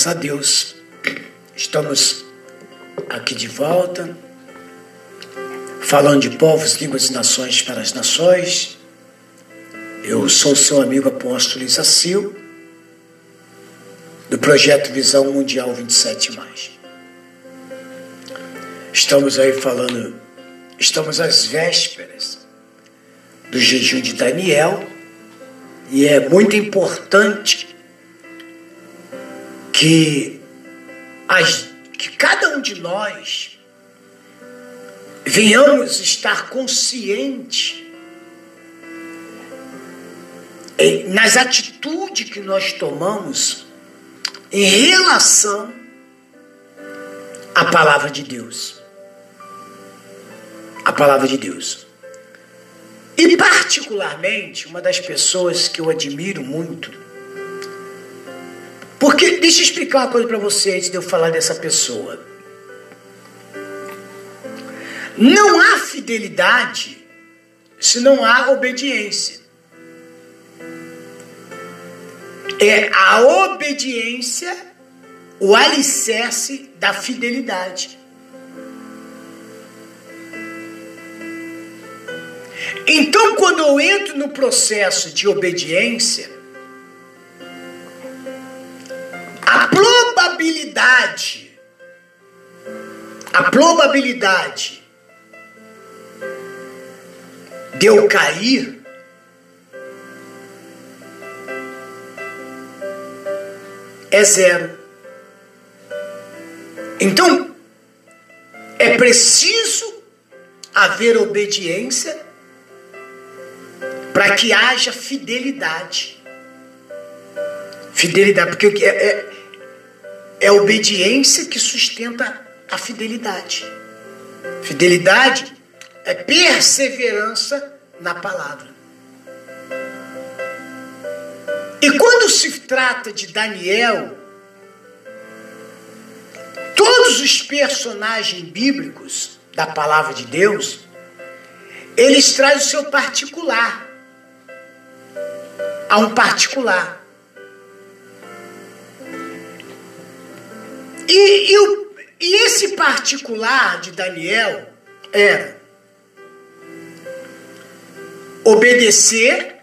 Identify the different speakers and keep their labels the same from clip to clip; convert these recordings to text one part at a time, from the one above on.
Speaker 1: Graças a Deus, estamos aqui de volta, falando de povos, línguas e nações para as nações. Eu sou seu amigo apóstolo Isacil, do projeto Visão Mundial 27. Estamos aí falando, estamos às vésperas do jejum de Daniel, e é muito importante que, as, que cada um de nós venhamos estar consciente nas atitudes que nós tomamos em relação à palavra de Deus. A palavra de Deus. E, particularmente, uma das pessoas que eu admiro muito porque, deixa eu explicar uma coisa para você antes de eu falar dessa pessoa. Não há fidelidade se não há obediência. É a obediência o alicerce da fidelidade. Então, quando eu entro no processo de obediência, probabilidade, a probabilidade de eu cair é zero. Então, é preciso haver obediência para que haja fidelidade. Fidelidade, porque é, é, é a obediência que sustenta a fidelidade. Fidelidade é perseverança na palavra. E quando se trata de Daniel, todos os personagens bíblicos da palavra de Deus, eles trazem o seu particular. Há um particular. E, e, o, e esse particular de Daniel era obedecer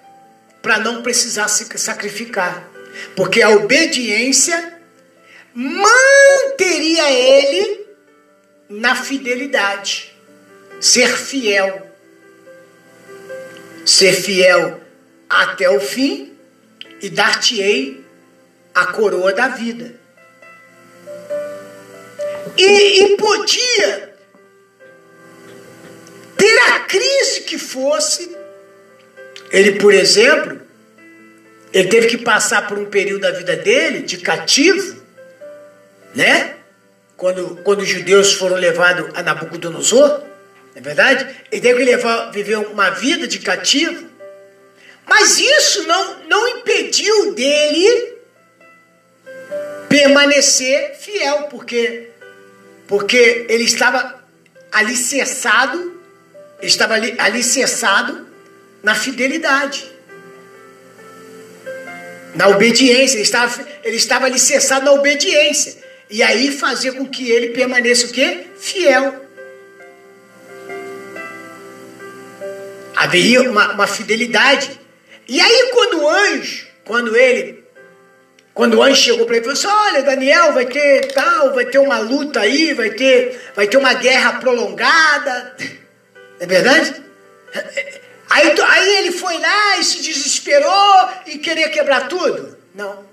Speaker 1: para não precisar se sacrificar. Porque a obediência manteria ele na fidelidade. Ser fiel. Ser fiel até o fim e dar-te-ei a coroa da vida. E, e podia ter a crise que fosse. Ele, por exemplo, ele teve que passar por um período da vida dele de cativo, né? Quando, quando os judeus foram levados a Nabucodonosor, não é verdade? Ele teve que levar, viver uma vida de cativo. Mas isso não, não impediu dele permanecer fiel, porque porque ele estava alicerçado, estava ali, alicerçado na fidelidade, na obediência, ele estava, ele estava alicerçado na obediência. E aí fazia com que ele permaneça o quê? Fiel. Haveria uma, uma fidelidade. E aí quando o anjo, quando ele quando o anjo chegou para ele e falou assim: Olha, Daniel, vai ter tal, vai ter uma luta aí, vai ter, vai ter uma guerra prolongada. É verdade? Aí, aí ele foi lá e se desesperou e queria quebrar tudo. Não.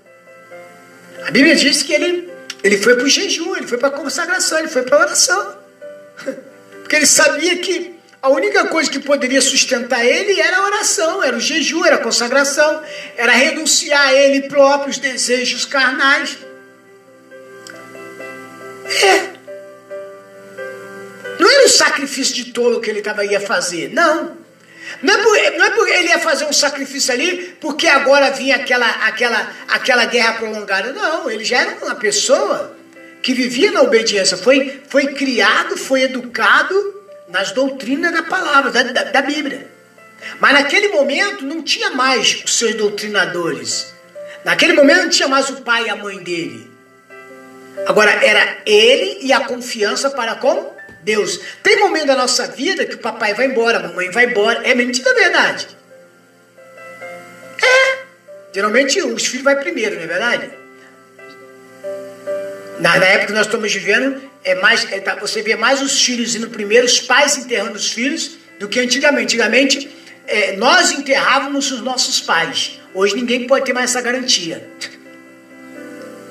Speaker 1: A Bíblia diz que ele, Ele foi para o jejum, ele foi para a consagração, ele foi para a oração. Porque ele sabia que a única coisa que poderia sustentar ele era a oração, era o jejum, era a consagração, era renunciar a ele próprio os desejos carnais. É. Não era o sacrifício de tolo que ele tava, ia fazer, não. Não é, por, não é porque ele ia fazer um sacrifício ali porque agora vinha aquela, aquela, aquela guerra prolongada. Não, ele já era uma pessoa que vivia na obediência, foi, foi criado, foi educado nas doutrinas da palavra, da, da, da Bíblia. Mas naquele momento não tinha mais os seus doutrinadores. Naquele momento não tinha mais o pai e a mãe dele. Agora era ele e a confiança para com Deus. Tem momento da nossa vida que o papai vai embora, a mamãe vai embora. É mentira, é verdade. É. Geralmente os filhos vai primeiro, não é verdade? Na, na época que nós estamos vivendo, é mais, é, tá, você vê mais os filhos indo primeiro, os pais enterrando os filhos, do que antigamente. Antigamente, é, nós enterrávamos os nossos pais. Hoje ninguém pode ter mais essa garantia.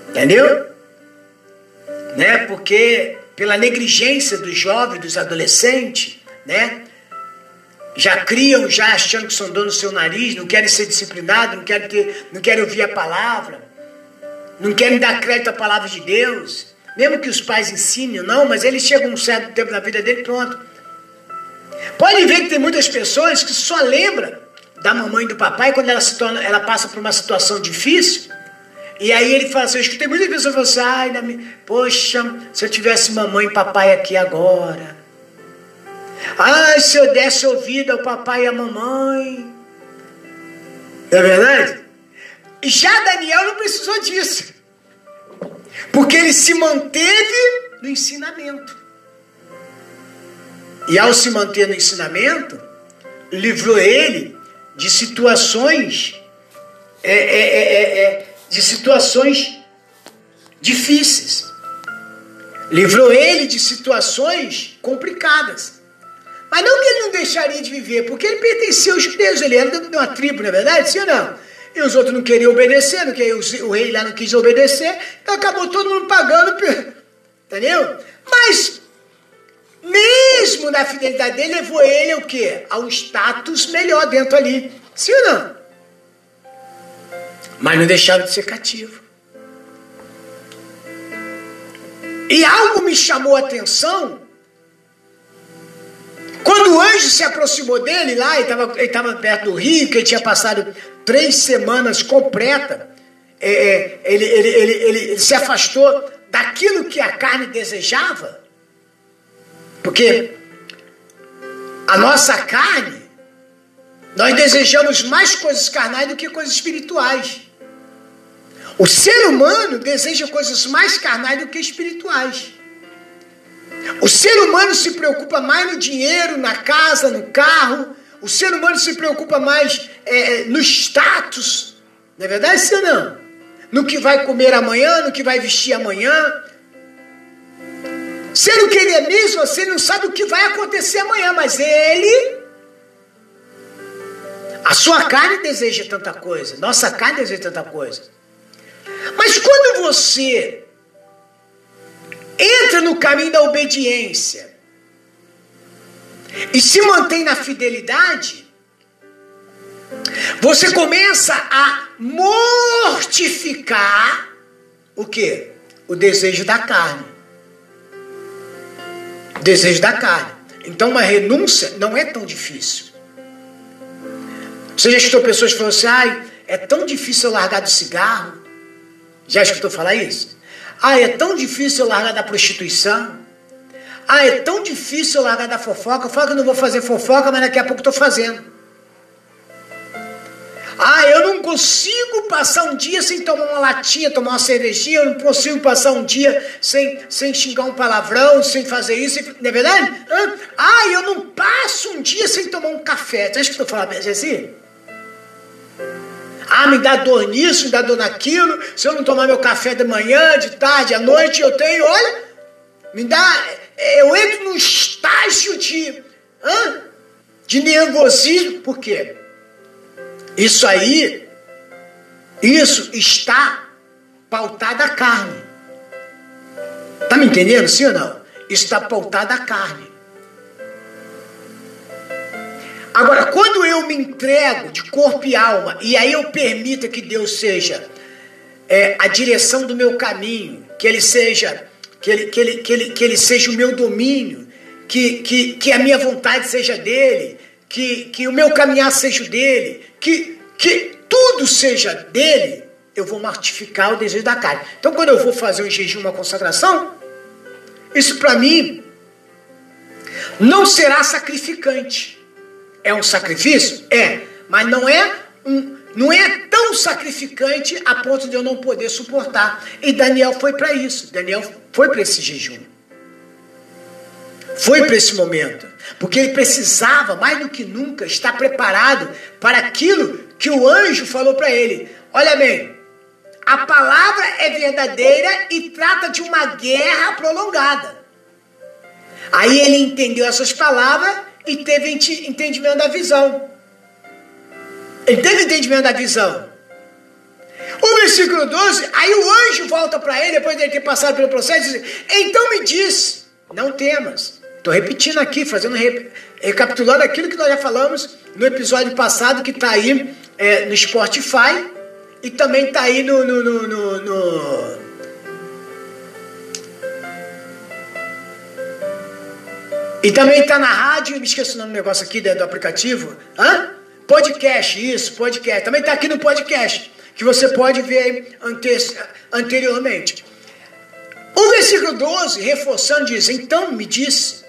Speaker 1: Entendeu? Né? Porque pela negligência dos jovens, dos adolescentes, né? Já criam, já achando que são donos do seu nariz, não querem ser disciplinados, não querem, ter, não querem ouvir a palavra, não querem dar crédito à palavra de Deus. Mesmo que os pais ensinem, não, mas eles chegam um certo tempo na vida dele, pronto. Pode ver que tem muitas pessoas que só lembram da mamãe e do papai quando ela, se torna, ela passa por uma situação difícil. E aí ele fala assim, eu escutei muitas pessoas falando assim, ai, minha, poxa, se eu tivesse mamãe e papai aqui agora. Ai, se eu desse ouvido ao papai e à mamãe. Não é verdade? Já Daniel não precisou disso. Porque ele se manteve no ensinamento. E ao se manter no ensinamento, livrou ele de situações é, é, é, é, de situações difíceis. Livrou ele de situações complicadas. Mas não que ele não deixaria de viver, porque ele pertencia aos judeus, ele era de uma tribo, não é verdade? Sim ou não? E os outros não queriam obedecer, não queriam, o rei lá não quis obedecer, então acabou todo mundo pagando, entendeu? Mas, mesmo na fidelidade dele, levou ele o quê? A um status melhor dentro ali. Sim ou não? Mas não deixaram de ser cativo. E algo me chamou a atenção quando o anjo se aproximou dele lá, ele estava perto do rio, que ele tinha passado três semanas completa, é, é, ele, ele, ele, ele se afastou daquilo que a carne desejava, porque a nossa carne, nós desejamos mais coisas carnais do que coisas espirituais. O ser humano deseja coisas mais carnais do que espirituais. O ser humano se preocupa mais no dinheiro, na casa, no carro. O ser humano se preocupa mais é, é no status. Não é verdade, ou não? No que vai comer amanhã, no que vai vestir amanhã. Sendo que ele é mesmo assim, não sabe o que vai acontecer amanhã, mas ele. A sua carne deseja tanta coisa, nossa carne deseja tanta coisa. Mas quando você entra no caminho da obediência e se mantém na fidelidade, você começa a mortificar o que? O desejo da carne. O desejo da carne. Então uma renúncia não é tão difícil. Você já escutou pessoas falando assim, ai, é tão difícil eu largar do cigarro. Já escutou falar isso? Ah, é tão difícil eu largar da prostituição. Ah, é tão difícil eu largar da fofoca. Eu falo que eu não vou fazer fofoca, mas daqui a pouco estou fazendo. Ah, eu não consigo passar um dia sem tomar uma latinha, tomar uma cervejinha, eu não consigo passar um dia sem, sem xingar um palavrão, sem fazer isso, não é verdade? Ah, eu não passo um dia sem tomar um café. Você acha que eu estou falando assim? Ah, me dá dor nisso, me dá dor naquilo. Se eu não tomar meu café de manhã, de tarde, à noite, eu tenho, olha, me dá. Eu entro num estágio de. De nervosismo. Por quê? Isso aí, isso está pautado a carne. Tá me entendendo, sim ou não? Está pautado à carne. Agora, quando eu me entrego de corpo e alma, e aí eu permito que Deus seja é, a direção do meu caminho, que Ele seja, que ele, que ele, que ele, que ele seja o meu domínio, que, que, que a minha vontade seja dele, que, que o meu caminhar seja dele, que, que tudo seja dele, eu vou mortificar o desejo da carne. Então, quando eu vou fazer um jejum, uma consagração, isso para mim não será sacrificante. É um sacrifício? É, mas não é um, não é tão sacrificante a ponto de eu não poder suportar. E Daniel foi para isso. Daniel foi para esse jejum. Foi para esse momento. Porque ele precisava, mais do que nunca, estar preparado para aquilo que o anjo falou para ele. Olha bem, a palavra é verdadeira e trata de uma guerra prolongada. Aí ele entendeu essas palavras e teve entendimento da visão. Ele teve entendimento da visão. O versículo 12, aí o anjo volta para ele, depois de ter passado pelo processo, e diz: Então me diz, não temas. Estou repetindo aqui, fazendo recapitulando aquilo que nós já falamos no episódio passado, que está aí é, no Spotify e também está aí no, no, no, no, no E também está na rádio, me esqueço o nome do negócio aqui do aplicativo. Hã? Podcast, isso, podcast. Também está aqui no podcast, que você pode ver anteriormente. O versículo 12, reforçando, diz: Então me disse,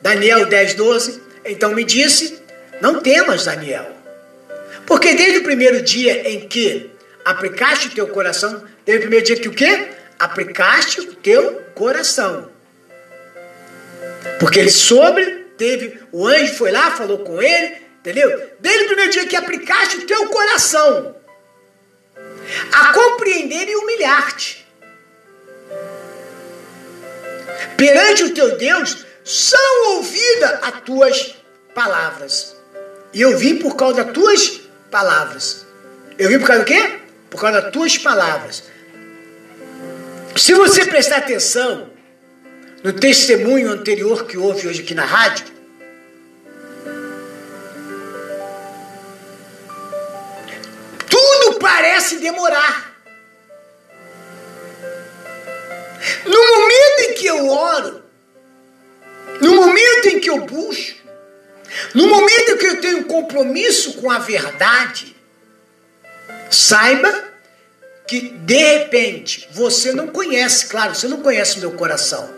Speaker 1: Daniel 10, 12, então me disse, não temas, Daniel. Porque desde o primeiro dia em que aplicaste o teu coração, desde o primeiro dia que o quê? Aplicaste o teu coração porque ele sobre, teve, o anjo foi lá, falou com ele, entendeu? Desde o primeiro dia que aplicaste o teu coração a compreender e humilhar-te. Perante o teu Deus, são ouvidas as tuas palavras. E eu vim por causa das tuas palavras. Eu vim por causa do quê? Por causa das tuas palavras. Se você prestar atenção no testemunho anterior que houve hoje aqui na rádio, parece demorar. No momento em que eu oro, no momento em que eu busco, no momento em que eu tenho compromisso com a verdade, saiba que de repente você não conhece, claro, você não conhece o meu coração.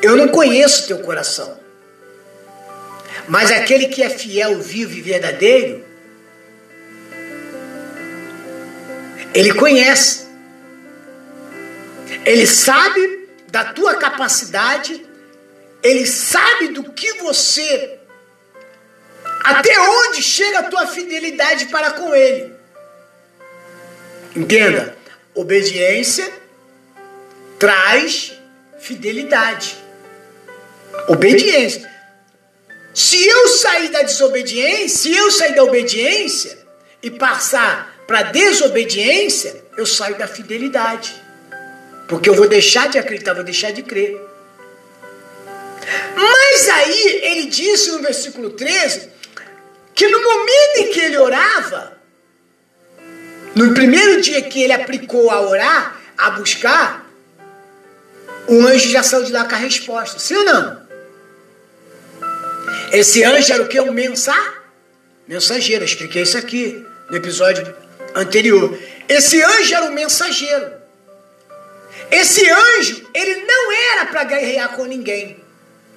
Speaker 1: Eu não conheço teu coração. Mas aquele que é fiel, vivo e verdadeiro, ele conhece. Ele sabe da tua capacidade, ele sabe do que você até onde chega a tua fidelidade para com ele. Entenda, obediência traz fidelidade. Obediência. Se eu sair da desobediência, se eu sair da obediência e passar para desobediência, eu saio da fidelidade. Porque eu vou deixar de acreditar, vou deixar de crer. Mas aí ele disse no versículo 13 que no momento em que ele orava, no primeiro dia que ele aplicou a orar, a buscar, o anjo já saiu de lá com a resposta. Sim ou não? Esse anjo era o que? Um mensar? mensageiro. Eu expliquei isso aqui no episódio anterior. Esse anjo era um mensageiro. Esse anjo, ele não era para guerrear com ninguém.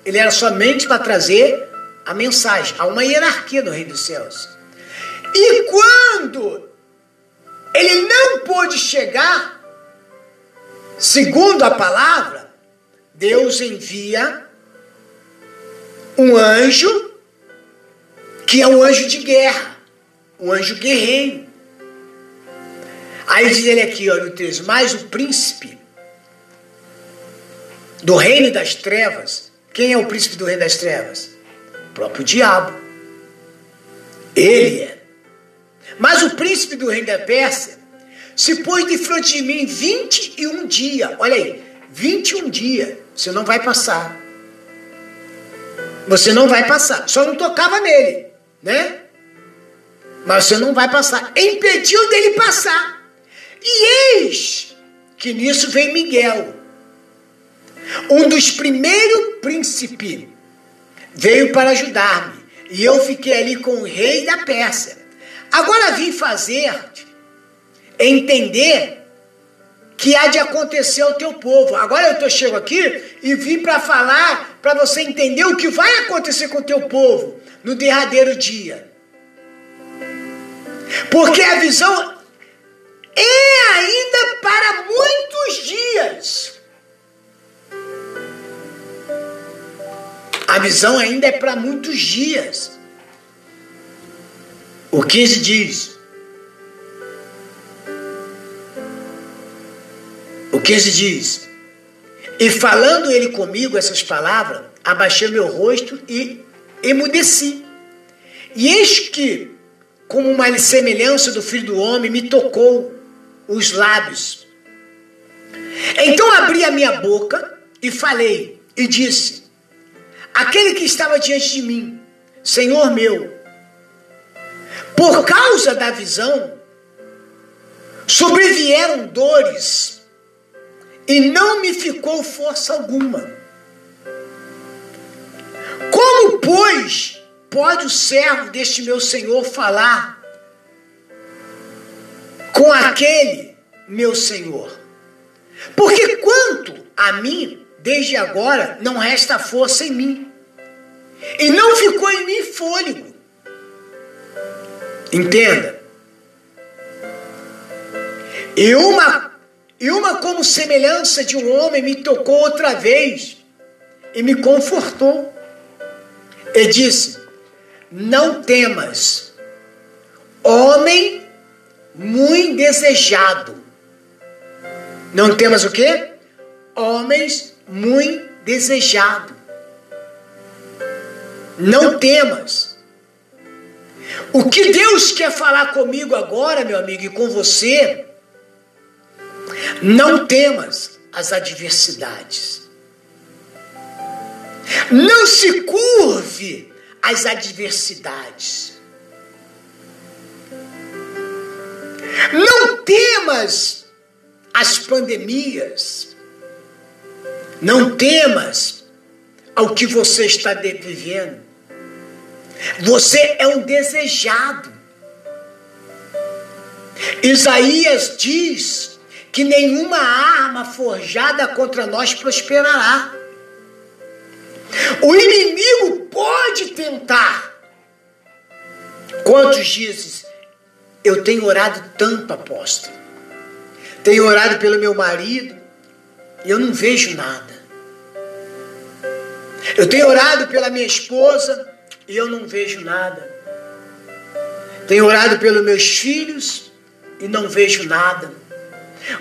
Speaker 1: Ele era somente para trazer a mensagem. Há uma hierarquia no reino dos céus. E quando ele não pôde chegar, segundo a palavra, Deus envia um anjo que é um anjo de guerra, um anjo guerreiro. Aí diz ele aqui, ó, no 13, mas o príncipe do reino das trevas, quem é o príncipe do reino das trevas? O próprio diabo. Ele é. Mas o príncipe do reino da Pérsia se pôs de frente de mim 21 dias. Olha aí, 21 dias. Você não vai passar. Você não vai passar. Só não tocava nele, né? Mas você não vai passar. Impediu dele passar. E eis que nisso vem Miguel, um dos primeiros príncipes, veio para ajudar-me. E eu fiquei ali com o rei da Pérsia. Agora vim fazer entender que há de acontecer ao teu povo. Agora eu chego aqui e vim para falar, para você entender o que vai acontecer com o teu povo no derradeiro dia. Porque a visão é ainda para muitos dias. A visão ainda é para muitos dias. O 15 diz: O 15 diz: E falando ele comigo essas palavras, abaixei meu rosto e emudeci. E eis que, como uma semelhança do filho do homem, me tocou os lábios. Então abri a minha boca e falei, e disse: Aquele que estava diante de mim, Senhor meu, por causa da visão, sobrevieram dores e não me ficou força alguma. Como, pois, pode o servo deste meu senhor falar com aquele meu senhor? Porque quanto a mim, desde agora, não resta força em mim, e não ficou em mim fôlego. Entenda. E uma e uma como semelhança de um homem me tocou outra vez e me confortou. E disse: Não temas, homem muito desejado. Não temas o quê? Homens muito desejado. Não temas. O que Deus quer falar comigo agora, meu amigo, e com você, não temas as adversidades. Não se curve às adversidades. Não temas as pandemias. Não temas ao que você está vivendo. Você é um desejado. Isaías diz que nenhuma arma forjada contra nós prosperará. O inimigo pode tentar. Quantos dizes? Eu tenho orado tanto, apóstolo. Tenho orado pelo meu marido e eu não vejo nada. Eu tenho orado pela minha esposa e eu não vejo nada. Tenho orado pelos meus filhos e não vejo nada.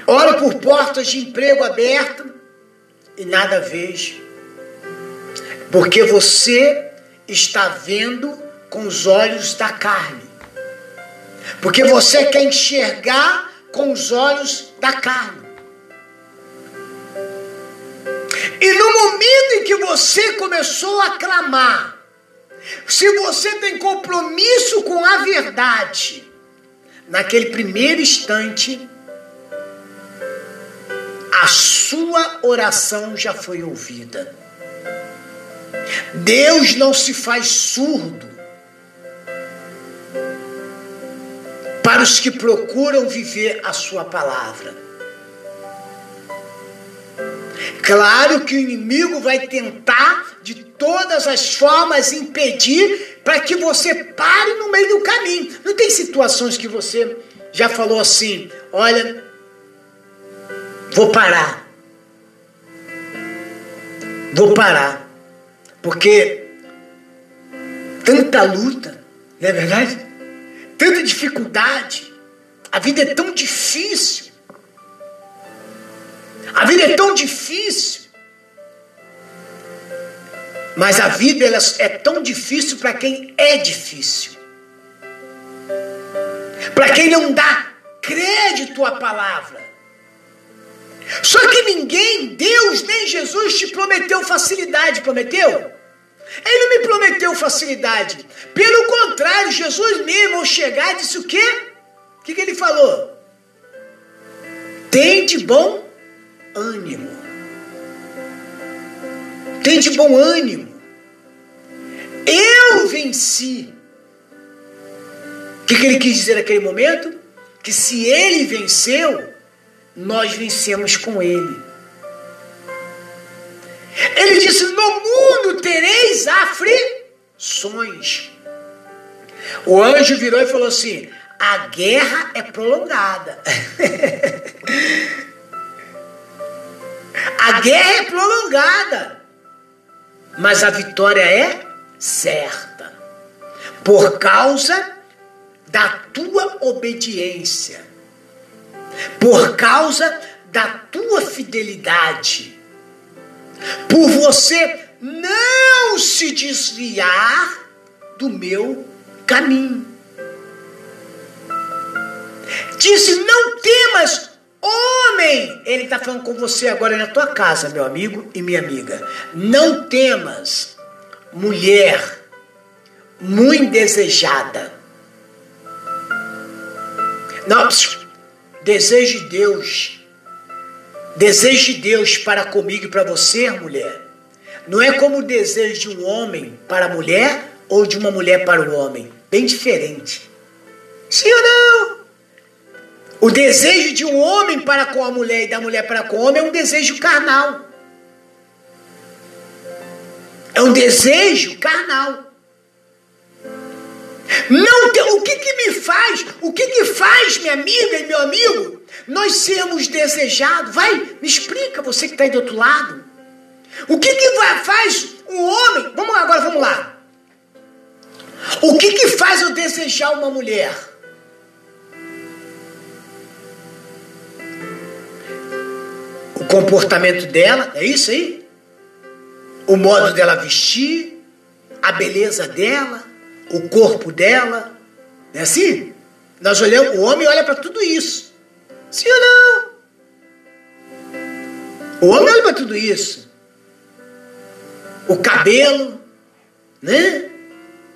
Speaker 1: Oro por portas de emprego aberto e nada vejo. Porque você está vendo com os olhos da carne. Porque você quer enxergar com os olhos da carne. E no momento em que você começou a clamar, se você tem compromisso com a verdade, naquele primeiro instante, a sua oração já foi ouvida. Deus não se faz surdo para os que procuram viver a sua palavra. Claro que o inimigo vai tentar de todas as formas impedir para que você pare no meio do caminho. Não tem situações que você já falou assim: olha, Vou parar. Vou parar. Porque tanta luta, não é verdade? Tanta dificuldade. A vida é tão difícil. A vida é tão difícil. Mas a vida ela é tão difícil para quem é difícil. Para quem não dá crédito à palavra. Só que ninguém, Deus nem Jesus, te prometeu facilidade, prometeu? Ele me prometeu facilidade. Pelo contrário, Jesus mesmo, ao chegar, disse o quê? O que, que ele falou? Tem de bom ânimo. Tem de bom ânimo. Eu venci. O que, que ele quis dizer naquele momento? Que se ele venceu, nós vencemos com ele. Ele disse: No mundo tereis aflições. O anjo virou e falou assim: A guerra é prolongada. a guerra é prolongada. Mas a vitória é certa. Por causa da tua obediência. Por causa da tua fidelidade por você não se desviar do meu caminho. Disse: Não temas, homem. Ele está falando com você agora na tua casa, meu amigo e minha amiga. Não temas, mulher muito desejada. Não, desejo de Deus Desejo de Deus para comigo e para você, mulher, não é como o desejo de um homem para a mulher ou de uma mulher para o homem. Bem diferente. Sim ou não? O desejo de um homem para com a mulher e da mulher para com o homem é um desejo carnal. É um desejo carnal. Não tem, o que, que me faz? O que, que faz, minha amiga e meu amigo, nós sermos desejados? Vai, me explica, você que está aí do outro lado. O que, que vai, faz um homem? Vamos lá, agora, vamos lá. O que, que faz eu desejar uma mulher? O comportamento dela, é isso aí? O modo dela vestir, a beleza dela o corpo dela. Não é assim? Nós olhamos, o homem olha para tudo isso. Sim ou não? O homem olha para tudo isso. O cabelo, né?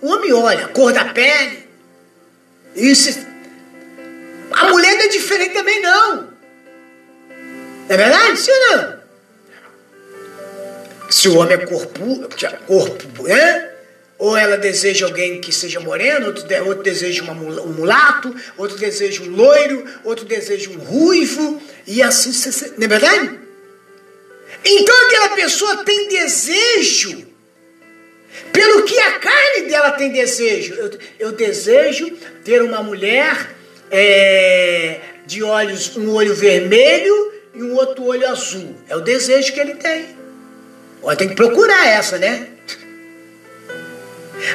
Speaker 1: O homem olha, a cor da pele. Isso. A mulher não é diferente também, não. É verdade? Sim ou não? Se o homem é corpo, corpo, né? Ou ela deseja alguém que seja moreno, outro, outro deseja uma, um mulato, outro deseja um loiro, outro deseja um ruivo, e assim, não é verdade? Então aquela pessoa tem desejo, pelo que a carne dela tem desejo. Eu, eu desejo ter uma mulher é, de olhos, um olho vermelho e um outro olho azul. É o desejo que ele tem. Olha, tem que procurar essa, né?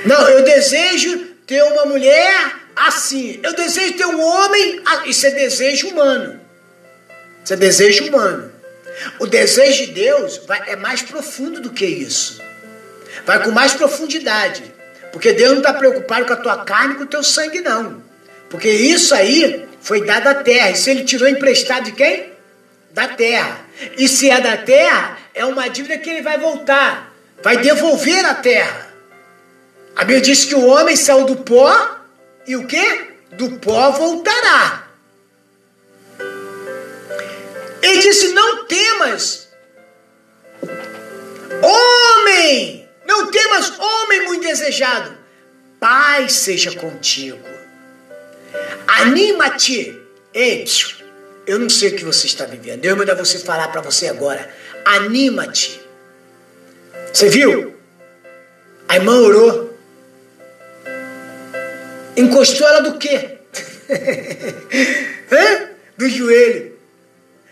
Speaker 1: Não, eu desejo ter uma mulher assim. Eu desejo ter um homem. Isso é desejo humano. Isso é desejo humano. O desejo de Deus vai, é mais profundo do que isso. Vai com mais profundidade. Porque Deus não está preocupado com a tua carne e com o teu sangue, não. Porque isso aí foi dado à terra. E se ele tirou emprestado de quem? Da terra. E se é da terra, é uma dívida que ele vai voltar. Vai devolver à terra. A Bíblia diz que o homem saiu do pó e o que? Do pó voltará. Ele disse: Não temas, homem, não temas, homem muito desejado, paz seja contigo. Anima-te. Ei, eu não sei o que você está vivendo. Eu mandar você falar para você agora. Anima-te. Você viu? A irmã orou. Encostou ela do quê? do joelho.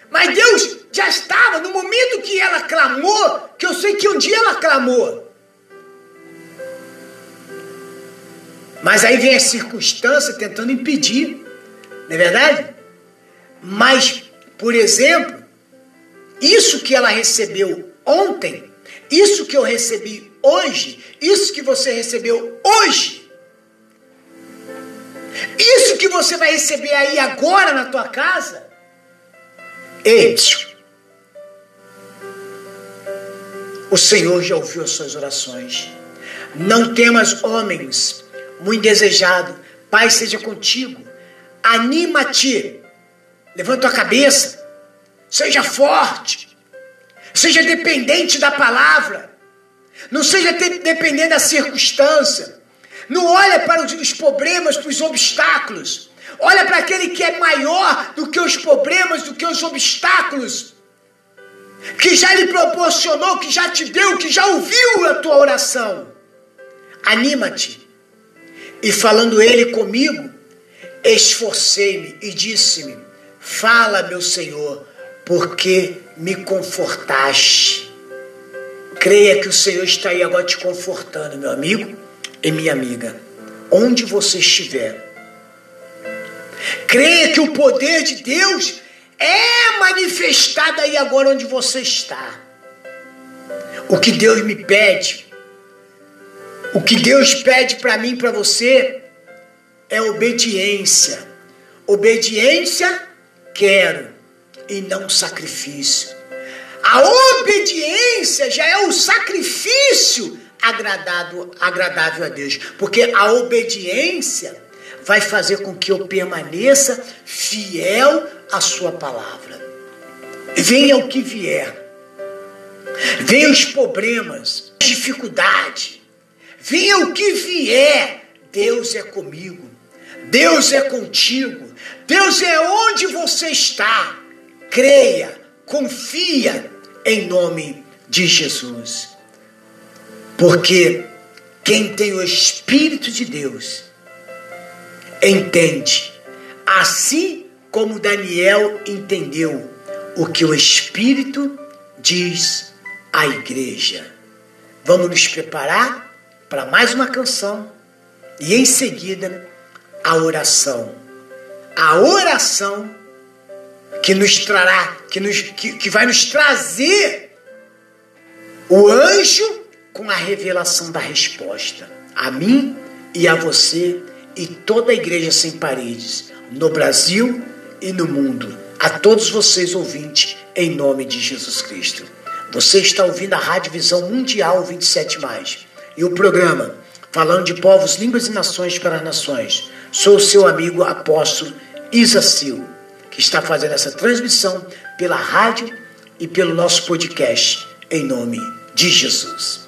Speaker 1: Mas Deus já estava, no momento que ela clamou, que eu sei que um dia ela clamou. Mas aí vem a circunstância tentando impedir, não é verdade? Mas, por exemplo, isso que ela recebeu ontem, isso que eu recebi hoje, isso que você recebeu hoje, que você vai receber aí agora na tua casa, ei, o Senhor já ouviu as suas orações. Não temas, homens, muito desejado. Pai seja contigo. Anima-te. Levanta a cabeça. Seja forte. Seja dependente da palavra. Não seja dependente da circunstância. Não olha para os problemas, para os obstáculos. Olha para aquele que é maior do que os problemas, do que os obstáculos. Que já lhe proporcionou, que já te deu, que já ouviu a tua oração. Anima-te. E falando ele comigo, esforcei-me e disse-me: Fala, meu Senhor, porque me confortaste. Creia que o Senhor está aí agora te confortando, meu amigo e minha amiga, onde você estiver. Creia que o poder de Deus é manifestado aí agora onde você está. O que Deus me pede o que Deus pede para mim, para você, é obediência. Obediência quero e não sacrifício. A obediência já é o sacrifício agradado, agradável a Deus, porque a obediência vai fazer com que eu permaneça fiel à sua palavra. Venha o que vier. Venha os problemas, as dificuldades Venha o que vier, Deus é comigo. Deus é contigo. Deus é onde você está. Creia, confia em nome de Jesus. Porque quem tem o Espírito de Deus entende, assim como Daniel entendeu o que o Espírito diz à igreja. Vamos nos preparar? para mais uma canção e em seguida a oração. A oração que nos trará, que, nos, que, que vai nos trazer o anjo com a revelação da resposta. A mim e a você e toda a igreja sem paredes, no Brasil e no mundo. A todos vocês ouvintes, em nome de Jesus Cristo. Você está ouvindo a Rádio Visão Mundial 27 mais e o programa falando de povos, línguas e nações para as nações. Sou o seu amigo apóstolo Isacil, que está fazendo essa transmissão pela rádio e pelo nosso podcast, em nome de Jesus.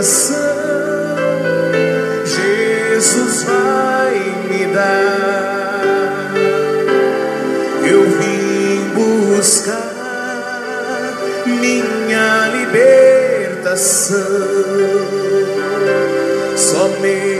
Speaker 2: coração, Jesus vai me dar. Eu vim buscar minha libertação. Somente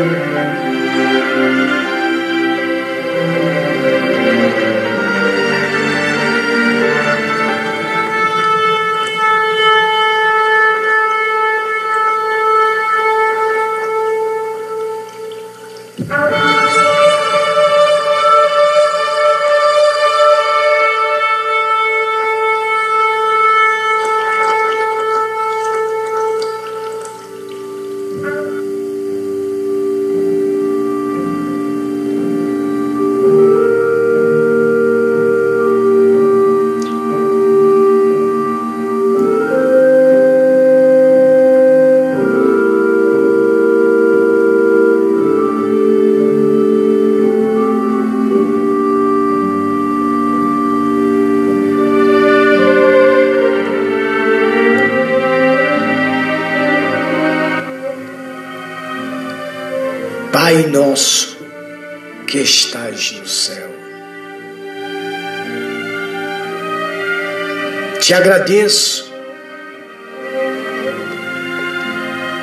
Speaker 1: Te agradeço,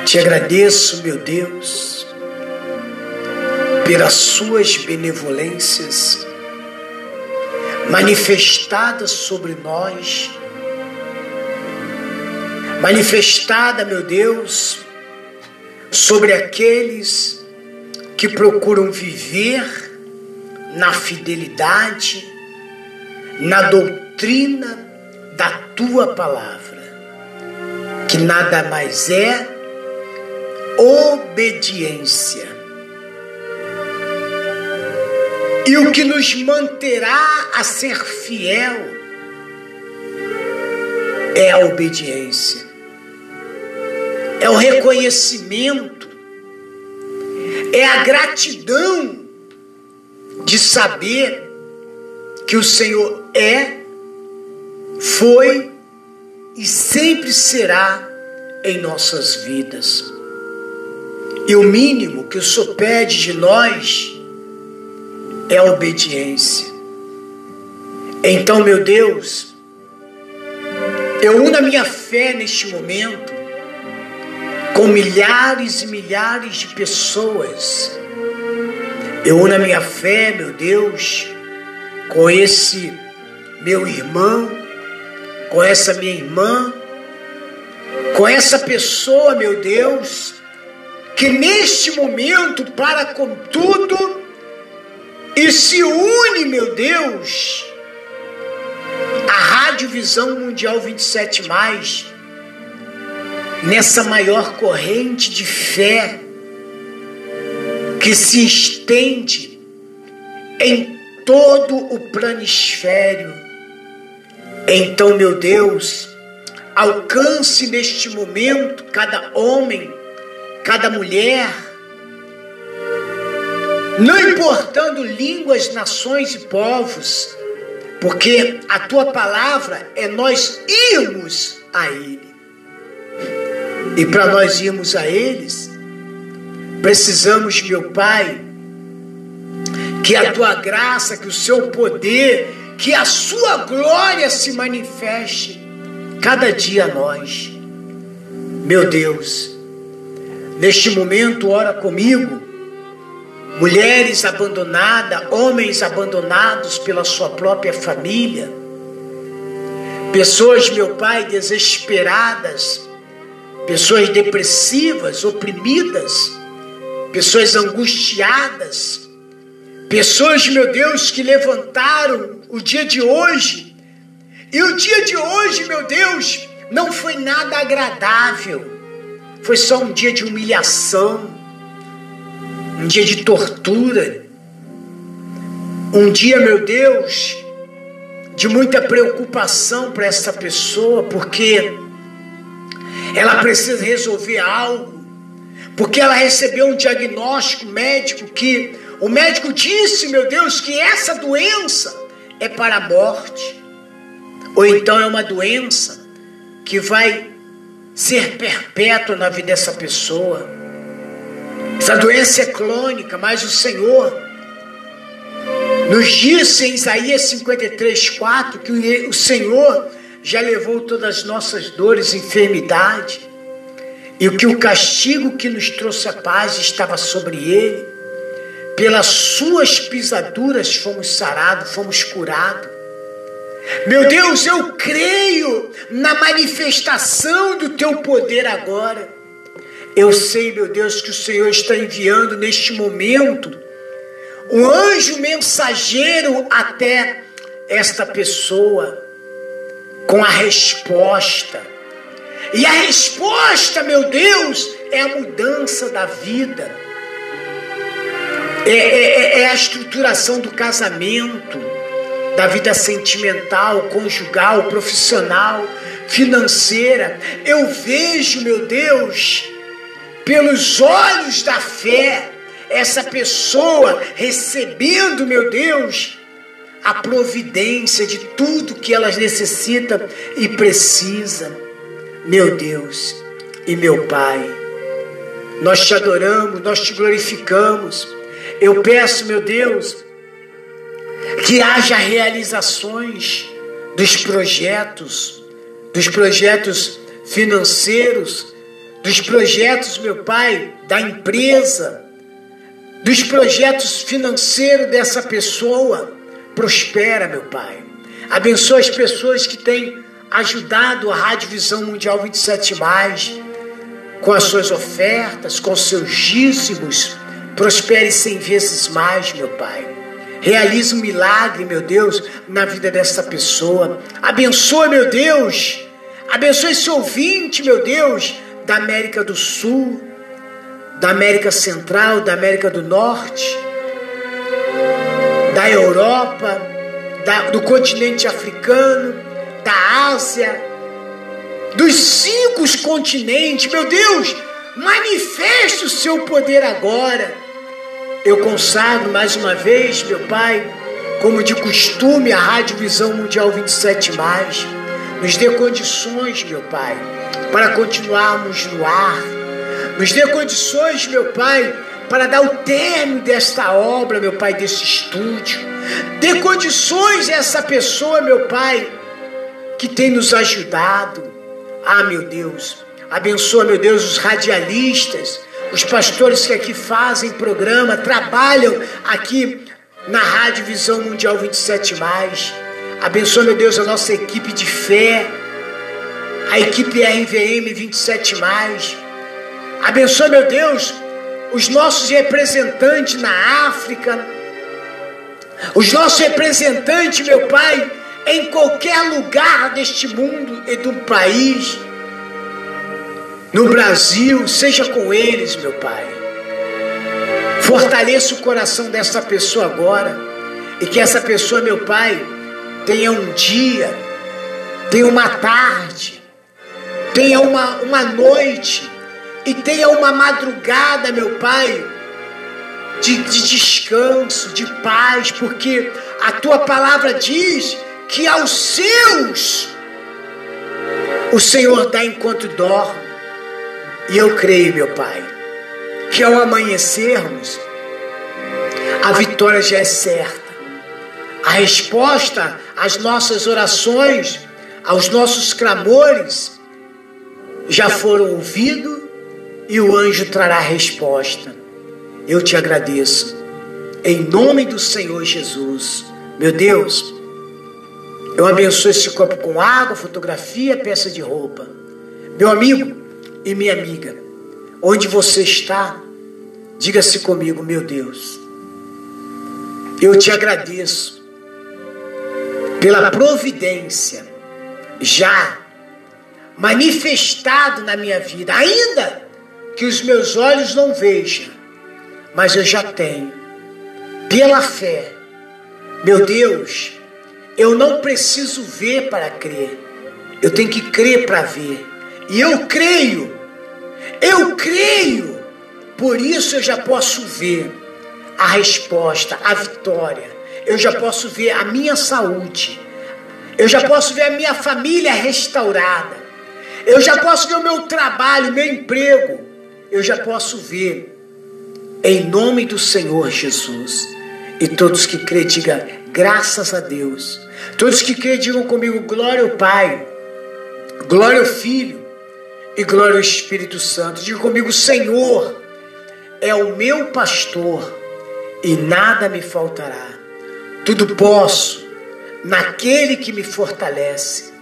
Speaker 1: te agradeço, meu Deus, pelas suas benevolências manifestadas sobre nós, manifestada, meu Deus, sobre aqueles que procuram viver na fidelidade, na doutrina da tua palavra, que nada mais é obediência. E o que nos manterá a ser fiel é a obediência, é o reconhecimento é a gratidão de saber que o Senhor é, foi e sempre será em nossas vidas. E o mínimo que o Senhor pede de nós é a obediência. Então, meu Deus, eu uno a minha fé neste momento com milhares e milhares de pessoas. Eu uno a minha fé, meu Deus, com esse meu irmão, com essa minha irmã, com essa pessoa, meu Deus, que neste momento para com tudo e se une, meu Deus, a Rádio Visão Mundial 27 mais nessa maior corrente de fé que se estende em todo o planisfério. Então, meu Deus, alcance neste momento cada homem, cada mulher, não importando línguas, nações e povos, porque a tua palavra é nós irmos a Ele. E para nós irmos a eles, precisamos, meu Pai, que a tua graça, que o seu poder, que a sua glória se manifeste cada dia a nós. Meu Deus, neste momento, ora comigo. Mulheres abandonadas, homens abandonados pela sua própria família, pessoas, meu Pai, desesperadas, pessoas depressivas, oprimidas, pessoas angustiadas, pessoas, meu Deus, que levantaram o dia de hoje. E o dia de hoje, meu Deus, não foi nada agradável. Foi só um dia de humilhação, um dia de tortura, um dia, meu Deus, de muita preocupação para essa pessoa, porque ela precisa resolver algo, porque ela recebeu um diagnóstico médico que o médico disse, meu Deus, que essa doença é para a morte, ou então é uma doença que vai ser perpétua na vida dessa pessoa. Essa doença é crônica, mas o Senhor nos disse em Isaías 53, 4 que o Senhor já levou todas as nossas dores e enfermidade, e que o castigo que nos trouxe a paz estava sobre ele. Pelas suas pisaduras fomos sarados, fomos curados. Meu Deus, eu creio na manifestação do teu poder agora. Eu sei, meu Deus, que o Senhor está enviando neste momento um anjo mensageiro até esta pessoa com a resposta. E a resposta, meu Deus, é a mudança da vida, é, é, é, é a estruturação do casamento, da vida sentimental, conjugal, profissional, financeira. Eu vejo, meu Deus, pelos olhos da fé, essa pessoa recebendo, meu Deus, a providência de tudo que elas necessita e precisa. Meu Deus e meu Pai, nós te adoramos, nós te glorificamos. Eu peço, meu Deus, que haja realizações dos projetos, dos projetos financeiros, dos projetos, meu Pai, da empresa, dos projetos financeiros dessa pessoa. Prospera, meu Pai. Abençoa as pessoas que têm ajudado a Rádio Visão Mundial 27 mais com as suas ofertas, com seus dízimos. Prospere cem vezes mais, meu Pai. Realize um milagre, meu Deus, na vida dessa pessoa. Abençoa, meu Deus. Abençoe esse ouvinte, meu Deus, da América do Sul, da América Central, da América do Norte, da Europa, da, do continente africano, da Ásia, dos cinco continentes. Meu Deus, manifeste o seu poder agora. Eu consagro mais uma vez, meu Pai, como de costume, a Rádio Visão Mundial 27. Nos dê condições, meu Pai, para continuarmos no ar nos dê condições, meu Pai, para dar o término desta obra, meu Pai, desse estúdio. Dê condições a essa pessoa, meu Pai, que tem nos ajudado. Ah, meu Deus, abençoa, meu Deus, os radialistas, os pastores que aqui fazem programa, trabalham aqui na Rádio Visão Mundial 27. Abençoa, meu Deus, a nossa equipe de fé, a equipe RVM 27. Abençoa, meu Deus, os nossos representantes na África, os nossos representantes, meu Pai, em qualquer lugar deste mundo e do país, no Brasil, seja com eles, meu Pai. Fortaleça o coração dessa pessoa agora e que essa pessoa, meu Pai, tenha um dia, tenha uma tarde, tenha uma, uma noite e tenha uma madrugada, meu Pai, de, de descanso, de paz, porque a tua palavra diz que aos seus o Senhor dá enquanto dorme. E eu creio, meu Pai, que ao amanhecermos, a vitória já é certa. A resposta às nossas orações, aos nossos clamores, já foram ouvidos e o anjo trará a resposta. Eu te agradeço. Em nome do Senhor Jesus. Meu Deus, eu abençoo esse copo com água, fotografia, peça de roupa. Meu amigo e minha amiga, onde você está, diga-se comigo, meu Deus. Eu te agradeço pela providência já manifestado na minha vida, ainda que os meus olhos não vejam, mas eu já tenho. Pela fé, meu Deus, eu não preciso ver para crer, eu tenho que crer para ver. E eu creio, eu creio, por isso eu já posso ver a resposta, a vitória. Eu já posso ver a minha saúde. Eu já posso ver a minha família restaurada. Eu já posso ver o meu trabalho, meu emprego eu já posso ver Em nome do Senhor Jesus. E todos que crê, diga graças a Deus. Todos que crê, digam comigo glória ao Pai, glória ao Filho e glória ao Espírito Santo. Diga comigo, Senhor é o meu pastor e nada me faltará. Tudo posso naquele que me fortalece.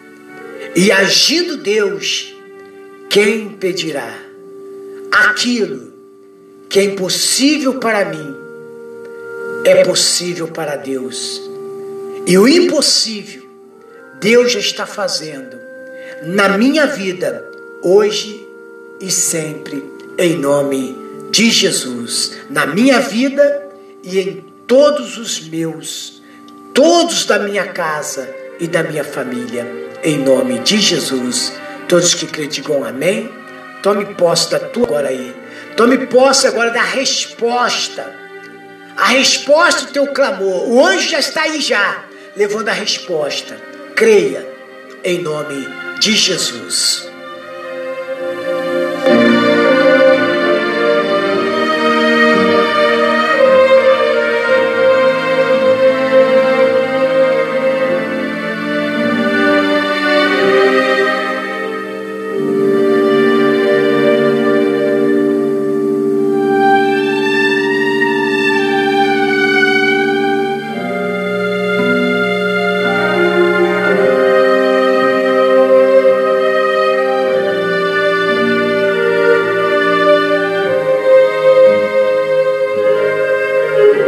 Speaker 1: E agindo Deus, quem impedirá? Aquilo que é impossível para mim é possível para Deus. E o impossível, Deus já está fazendo na minha vida, hoje e sempre, em nome de Jesus. Na minha vida e em todos os meus, todos da minha casa e da minha família, em nome de Jesus. Todos que criticam, amém. Tome posse da tua agora aí. Tome posse agora da resposta. A resposta do teu clamor. O anjo já está aí já, levando a resposta. Creia em nome de Jesus.